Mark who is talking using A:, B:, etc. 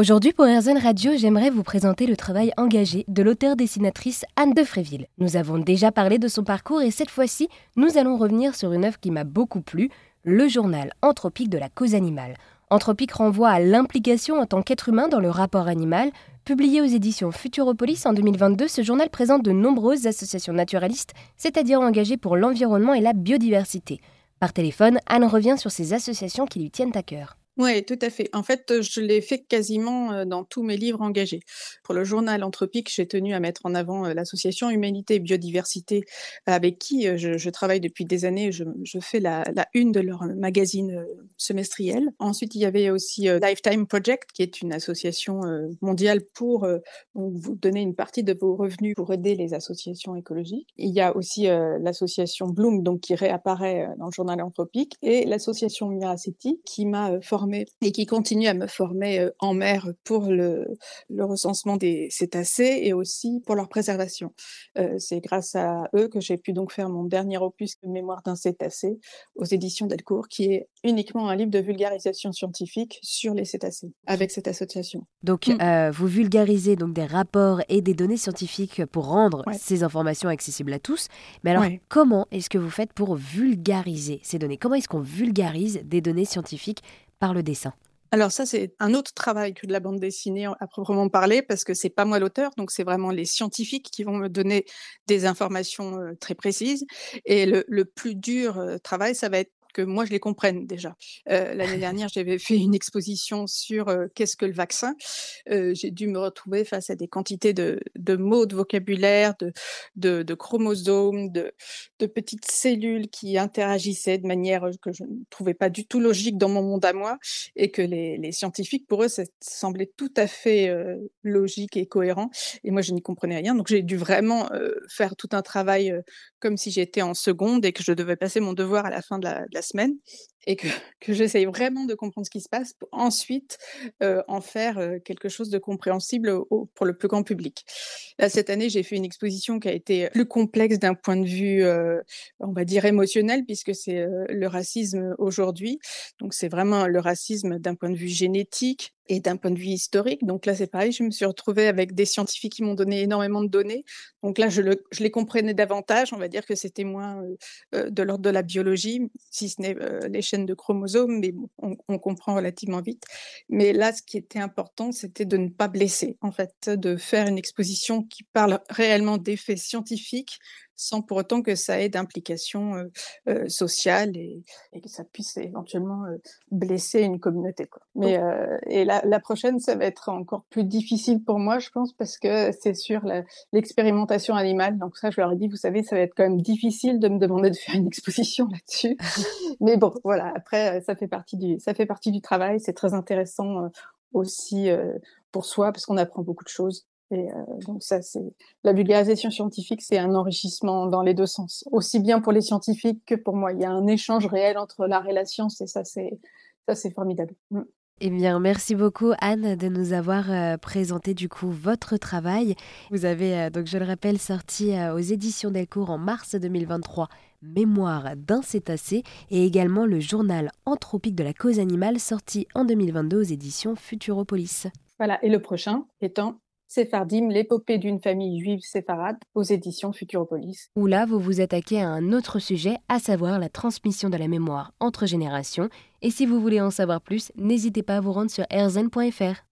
A: Aujourd'hui pour RZN Radio, j'aimerais vous présenter le travail engagé de l'auteur-dessinatrice Anne de Fréville. Nous avons déjà parlé de son parcours et cette fois-ci, nous allons revenir sur une œuvre qui m'a beaucoup plu, le journal anthropique de la cause animale. Anthropique renvoie à l'implication en tant qu'être humain dans le rapport animal. Publié aux éditions Futuropolis en 2022, ce journal présente de nombreuses associations naturalistes, c'est-à-dire engagées pour l'environnement et la biodiversité. Par téléphone, Anne revient sur ces associations qui lui tiennent à cœur.
B: Oui, tout à fait. En fait, je l'ai fait quasiment dans tous mes livres engagés. Pour le journal Anthropique, j'ai tenu à mettre en avant l'association Humanité et Biodiversité, avec qui je, travaille depuis des années. Je, fais la, une de leur magazine semestriel. Ensuite, il y avait aussi Lifetime Project, qui est une association mondiale pour vous donner une partie de vos revenus pour aider les associations écologiques. Il y a aussi l'association Bloom, donc qui réapparaît dans le journal Anthropique, et l'association Miraceti, qui m'a et qui continue à me former en mer pour le, recensement des cétacés et aussi pour leur préservation. c'est grâce à eux que j'ai pu donc faire mon dernier opus Mémoire d'un cétacé aux éditions Delcourt, qui est uniquement un livre de vulgarisation scientifique sur les cétacés avec cette association.
A: Donc, mmh. vous vulgarisez donc des rapports et des données scientifiques pour rendre ces informations accessibles à tous. Mais alors, comment est-ce que vous faites pour vulgariser ces données? Comment est-ce qu'on vulgarise des données scientifiques par le dessin
B: alors ça, c'est un autre travail que de la bande dessinée à proprement parler, parce que c'est pas moi l'auteur, donc c'est vraiment les scientifiques qui vont me donner des informations très précises. Et le, le plus dur travail, ça va être que moi je les comprenne déjà. L'année dernière, j'avais fait une exposition sur qu'est-ce que le vaccin. J'ai dû me retrouver face à des quantités de, mots, de vocabulaire, de, de, chromosomes, de, petites cellules qui interagissaient de manière que je ne trouvais pas du tout logique dans mon monde à moi et que les, scientifiques, pour eux, ça semblait tout à fait logique et cohérent. Et moi, je n'y comprenais rien. Donc, j'ai dû vraiment faire tout un travail comme si j'étais en seconde et que je devais passer mon devoir à la fin de la investment. Et que, j'essaye vraiment de comprendre ce qui se passe pour ensuite en faire quelque chose de compréhensible pour le plus grand public. Là, cette année, j'ai fait une exposition qui a été plus complexe d'un point de vue, on va dire, émotionnel, puisque c'est le racisme aujourd'hui. Donc, c'est vraiment le racisme d'un point de vue génétique, et d'un point de vue historique. Donc là, c'est pareil, je me suis retrouvée avec des scientifiques qui m'ont donné énormément de données. Donc là, je, le, je, les comprenais davantage. On va dire que c'était moins de l'ordre de la biologie, si ce n'est les de chromosomes, mais on, comprend relativement vite. Mais là, ce qui était important, c'était de ne pas blesser, en fait, de faire une exposition qui parle réellement d'effets scientifiques sans pour autant que ça ait d'implications euh, sociales et, que ça puisse éventuellement blesser une communauté. Quoi. Mais et la, la, prochaine, ça va être encore plus difficile pour moi, je pense, parce que c'est sur l'expérimentation animale. Donc ça, je leur ai dit, vous savez, ça va être quand même difficile de me demander de faire une exposition là-dessus. Mais bon, voilà. Après, ça fait partie du, ça fait partie du travail. C'est très intéressant aussi pour soi parce qu'on apprend beaucoup de choses. Et donc ça, c'est la vulgarisation scientifique, c'est un enrichissement dans les deux sens, aussi bien pour les scientifiques que pour moi. Il y a un échange réel entre l'art et la science, et ça, c'est ça, c'est formidable.
A: Mm. Eh bien, merci beaucoup Anne de nous avoir présenté du coup votre travail. Vous avez donc, je le rappelle, sorti aux éditions Delcourt en mars 2023 Mémoire d'un cétacé et également le journal Anthropique de la cause animale sorti en 2022 aux éditions Futuropolis.
B: Voilà, et le prochain étant Séphardim, l'épopée d'une famille juive séfarade aux éditions Futuropolis.
A: Où là, vous vous attaquez à un autre sujet, à savoir la transmission de la mémoire entre générations. Et si vous voulez en savoir plus, n'hésitez pas à vous rendre sur erzen.fr.